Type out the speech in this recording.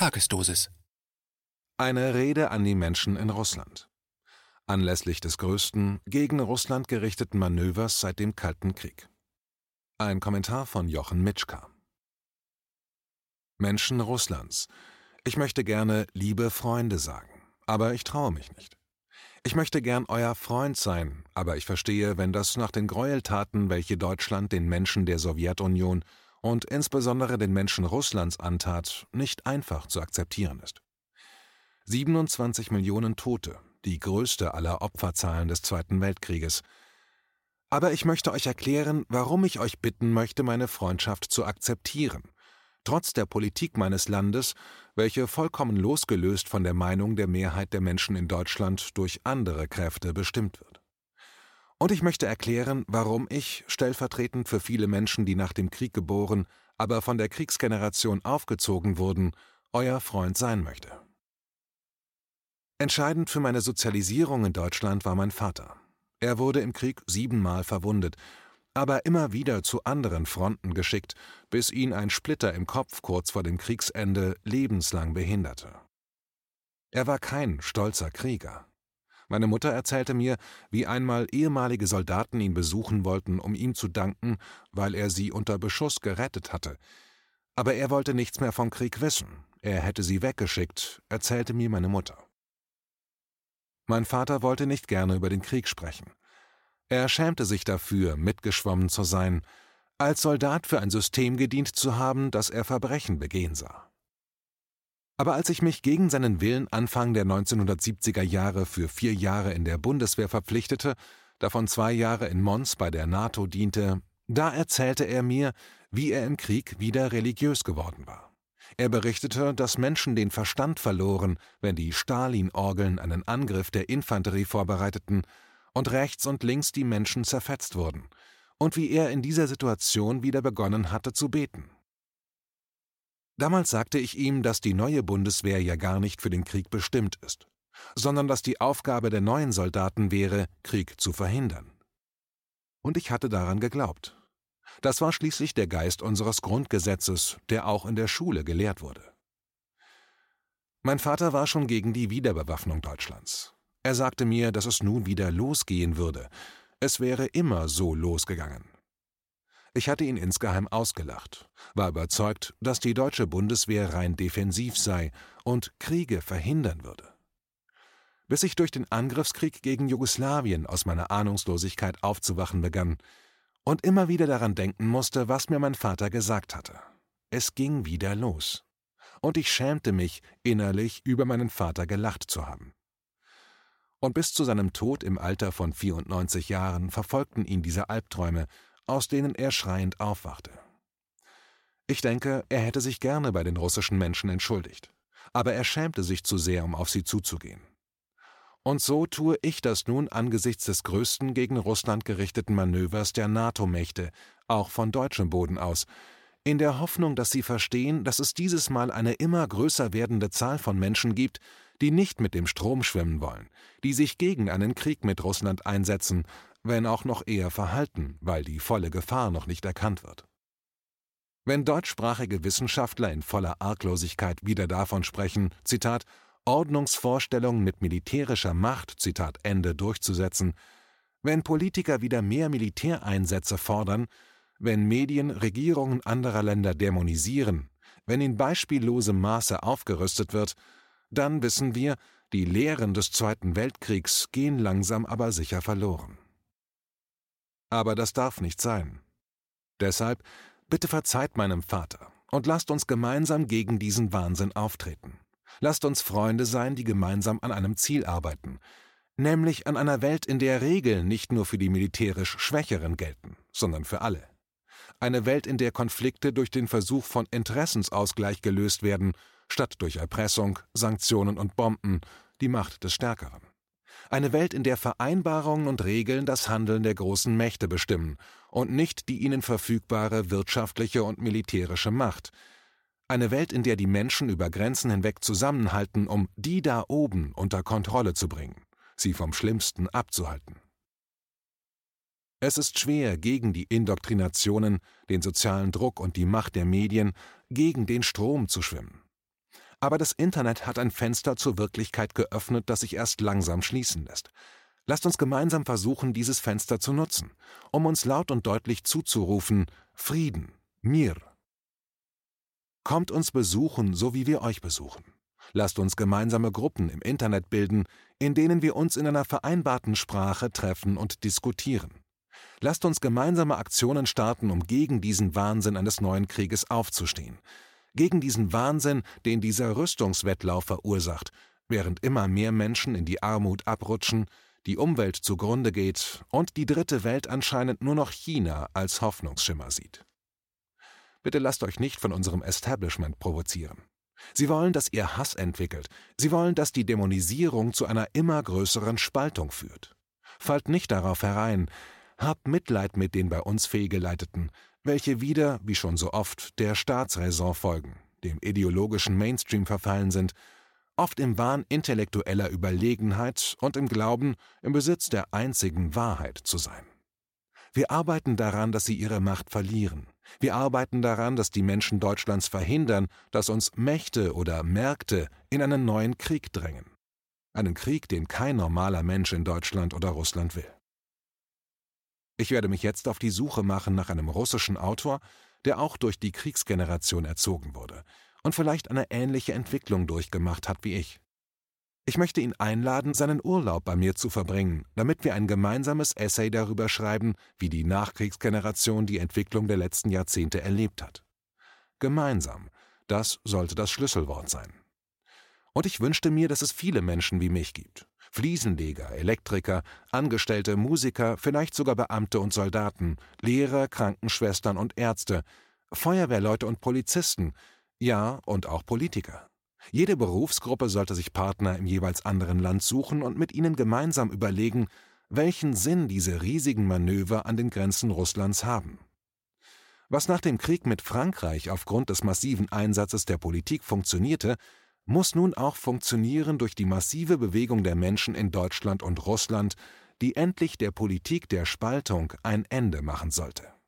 Tagesdosis. Eine Rede an die Menschen in Russland. Anlässlich des größten gegen Russland gerichteten Manövers seit dem Kalten Krieg. Ein Kommentar von Jochen Mitschka. Menschen Russlands. Ich möchte gerne liebe Freunde sagen, aber ich traue mich nicht. Ich möchte gern euer Freund sein, aber ich verstehe, wenn das nach den Gräueltaten, welche Deutschland den Menschen der Sowjetunion und insbesondere den Menschen Russlands antat, nicht einfach zu akzeptieren ist. 27 Millionen Tote, die größte aller Opferzahlen des Zweiten Weltkrieges. Aber ich möchte euch erklären, warum ich euch bitten möchte, meine Freundschaft zu akzeptieren, trotz der Politik meines Landes, welche vollkommen losgelöst von der Meinung der Mehrheit der Menschen in Deutschland durch andere Kräfte bestimmt wird. Und ich möchte erklären, warum ich, stellvertretend für viele Menschen, die nach dem Krieg geboren, aber von der Kriegsgeneration aufgezogen wurden, euer Freund sein möchte. Entscheidend für meine Sozialisierung in Deutschland war mein Vater. Er wurde im Krieg siebenmal verwundet, aber immer wieder zu anderen Fronten geschickt, bis ihn ein Splitter im Kopf kurz vor dem Kriegsende lebenslang behinderte. Er war kein stolzer Krieger. Meine Mutter erzählte mir, wie einmal ehemalige Soldaten ihn besuchen wollten, um ihm zu danken, weil er sie unter Beschuss gerettet hatte. Aber er wollte nichts mehr vom Krieg wissen. Er hätte sie weggeschickt, erzählte mir meine Mutter. Mein Vater wollte nicht gerne über den Krieg sprechen. Er schämte sich dafür, mitgeschwommen zu sein, als Soldat für ein System gedient zu haben, das er Verbrechen begehen sah. Aber als ich mich gegen seinen Willen Anfang der 1970er Jahre für vier Jahre in der Bundeswehr verpflichtete, davon zwei Jahre in Mons bei der NATO diente, da erzählte er mir, wie er im Krieg wieder religiös geworden war. Er berichtete, dass Menschen den Verstand verloren, wenn die Stalin-Orgeln einen Angriff der Infanterie vorbereiteten und rechts und links die Menschen zerfetzt wurden, und wie er in dieser Situation wieder begonnen hatte zu beten. Damals sagte ich ihm, dass die neue Bundeswehr ja gar nicht für den Krieg bestimmt ist, sondern dass die Aufgabe der neuen Soldaten wäre, Krieg zu verhindern. Und ich hatte daran geglaubt. Das war schließlich der Geist unseres Grundgesetzes, der auch in der Schule gelehrt wurde. Mein Vater war schon gegen die Wiederbewaffnung Deutschlands. Er sagte mir, dass es nun wieder losgehen würde. Es wäre immer so losgegangen. Ich hatte ihn insgeheim ausgelacht, war überzeugt, dass die deutsche Bundeswehr rein defensiv sei und Kriege verhindern würde. Bis ich durch den Angriffskrieg gegen Jugoslawien aus meiner Ahnungslosigkeit aufzuwachen begann und immer wieder daran denken musste, was mir mein Vater gesagt hatte. Es ging wieder los. Und ich schämte mich innerlich über meinen Vater gelacht zu haben. Und bis zu seinem Tod im Alter von 94 Jahren verfolgten ihn diese Albträume, aus denen er schreiend aufwachte. Ich denke, er hätte sich gerne bei den russischen Menschen entschuldigt, aber er schämte sich zu sehr, um auf sie zuzugehen. Und so tue ich das nun angesichts des größten gegen Russland gerichteten Manövers der NATO-Mächte, auch von deutschem Boden aus, in der Hoffnung, dass sie verstehen, dass es dieses Mal eine immer größer werdende Zahl von Menschen gibt, die nicht mit dem Strom schwimmen wollen, die sich gegen einen Krieg mit Russland einsetzen wenn auch noch eher verhalten, weil die volle Gefahr noch nicht erkannt wird. Wenn deutschsprachige Wissenschaftler in voller Arglosigkeit wieder davon sprechen, Zitat, Ordnungsvorstellungen mit militärischer Macht, Zitat Ende, durchzusetzen, wenn Politiker wieder mehr Militäreinsätze fordern, wenn Medien Regierungen anderer Länder dämonisieren, wenn in beispiellosem Maße aufgerüstet wird, dann wissen wir, die Lehren des Zweiten Weltkriegs gehen langsam aber sicher verloren. Aber das darf nicht sein. Deshalb bitte verzeiht meinem Vater und lasst uns gemeinsam gegen diesen Wahnsinn auftreten. Lasst uns Freunde sein, die gemeinsam an einem Ziel arbeiten, nämlich an einer Welt, in der Regeln nicht nur für die militärisch Schwächeren gelten, sondern für alle. Eine Welt, in der Konflikte durch den Versuch von Interessensausgleich gelöst werden, statt durch Erpressung, Sanktionen und Bomben, die Macht des Stärkeren. Eine Welt, in der Vereinbarungen und Regeln das Handeln der großen Mächte bestimmen und nicht die ihnen verfügbare wirtschaftliche und militärische Macht. Eine Welt, in der die Menschen über Grenzen hinweg zusammenhalten, um die da oben unter Kontrolle zu bringen, sie vom Schlimmsten abzuhalten. Es ist schwer, gegen die Indoktrinationen, den sozialen Druck und die Macht der Medien, gegen den Strom zu schwimmen. Aber das Internet hat ein Fenster zur Wirklichkeit geöffnet, das sich erst langsam schließen lässt. Lasst uns gemeinsam versuchen, dieses Fenster zu nutzen, um uns laut und deutlich zuzurufen Frieden, Mir. Kommt uns besuchen, so wie wir euch besuchen. Lasst uns gemeinsame Gruppen im Internet bilden, in denen wir uns in einer vereinbarten Sprache treffen und diskutieren. Lasst uns gemeinsame Aktionen starten, um gegen diesen Wahnsinn eines neuen Krieges aufzustehen. Gegen diesen Wahnsinn, den dieser Rüstungswettlauf verursacht, während immer mehr Menschen in die Armut abrutschen, die Umwelt zugrunde geht und die dritte Welt anscheinend nur noch China als Hoffnungsschimmer sieht. Bitte lasst euch nicht von unserem Establishment provozieren. Sie wollen, dass ihr Hass entwickelt. Sie wollen, dass die Dämonisierung zu einer immer größeren Spaltung führt. Fallt nicht darauf herein. Habt Mitleid mit den bei uns Fehlgeleiteten, welche wieder, wie schon so oft, der Staatsräson folgen, dem ideologischen Mainstream verfallen sind, oft im Wahn intellektueller Überlegenheit und im Glauben, im Besitz der einzigen Wahrheit zu sein. Wir arbeiten daran, dass sie ihre Macht verlieren. Wir arbeiten daran, dass die Menschen Deutschlands verhindern, dass uns Mächte oder Märkte in einen neuen Krieg drängen. Einen Krieg, den kein normaler Mensch in Deutschland oder Russland will. Ich werde mich jetzt auf die Suche machen nach einem russischen Autor, der auch durch die Kriegsgeneration erzogen wurde und vielleicht eine ähnliche Entwicklung durchgemacht hat wie ich. Ich möchte ihn einladen, seinen Urlaub bei mir zu verbringen, damit wir ein gemeinsames Essay darüber schreiben, wie die Nachkriegsgeneration die Entwicklung der letzten Jahrzehnte erlebt hat. Gemeinsam, das sollte das Schlüsselwort sein. Und ich wünschte mir, dass es viele Menschen wie mich gibt. Fliesenleger, Elektriker, Angestellte, Musiker, vielleicht sogar Beamte und Soldaten, Lehrer, Krankenschwestern und Ärzte, Feuerwehrleute und Polizisten, ja und auch Politiker. Jede Berufsgruppe sollte sich Partner im jeweils anderen Land suchen und mit ihnen gemeinsam überlegen, welchen Sinn diese riesigen Manöver an den Grenzen Russlands haben. Was nach dem Krieg mit Frankreich aufgrund des massiven Einsatzes der Politik funktionierte, muss nun auch funktionieren durch die massive Bewegung der Menschen in Deutschland und Russland, die endlich der Politik der Spaltung ein Ende machen sollte.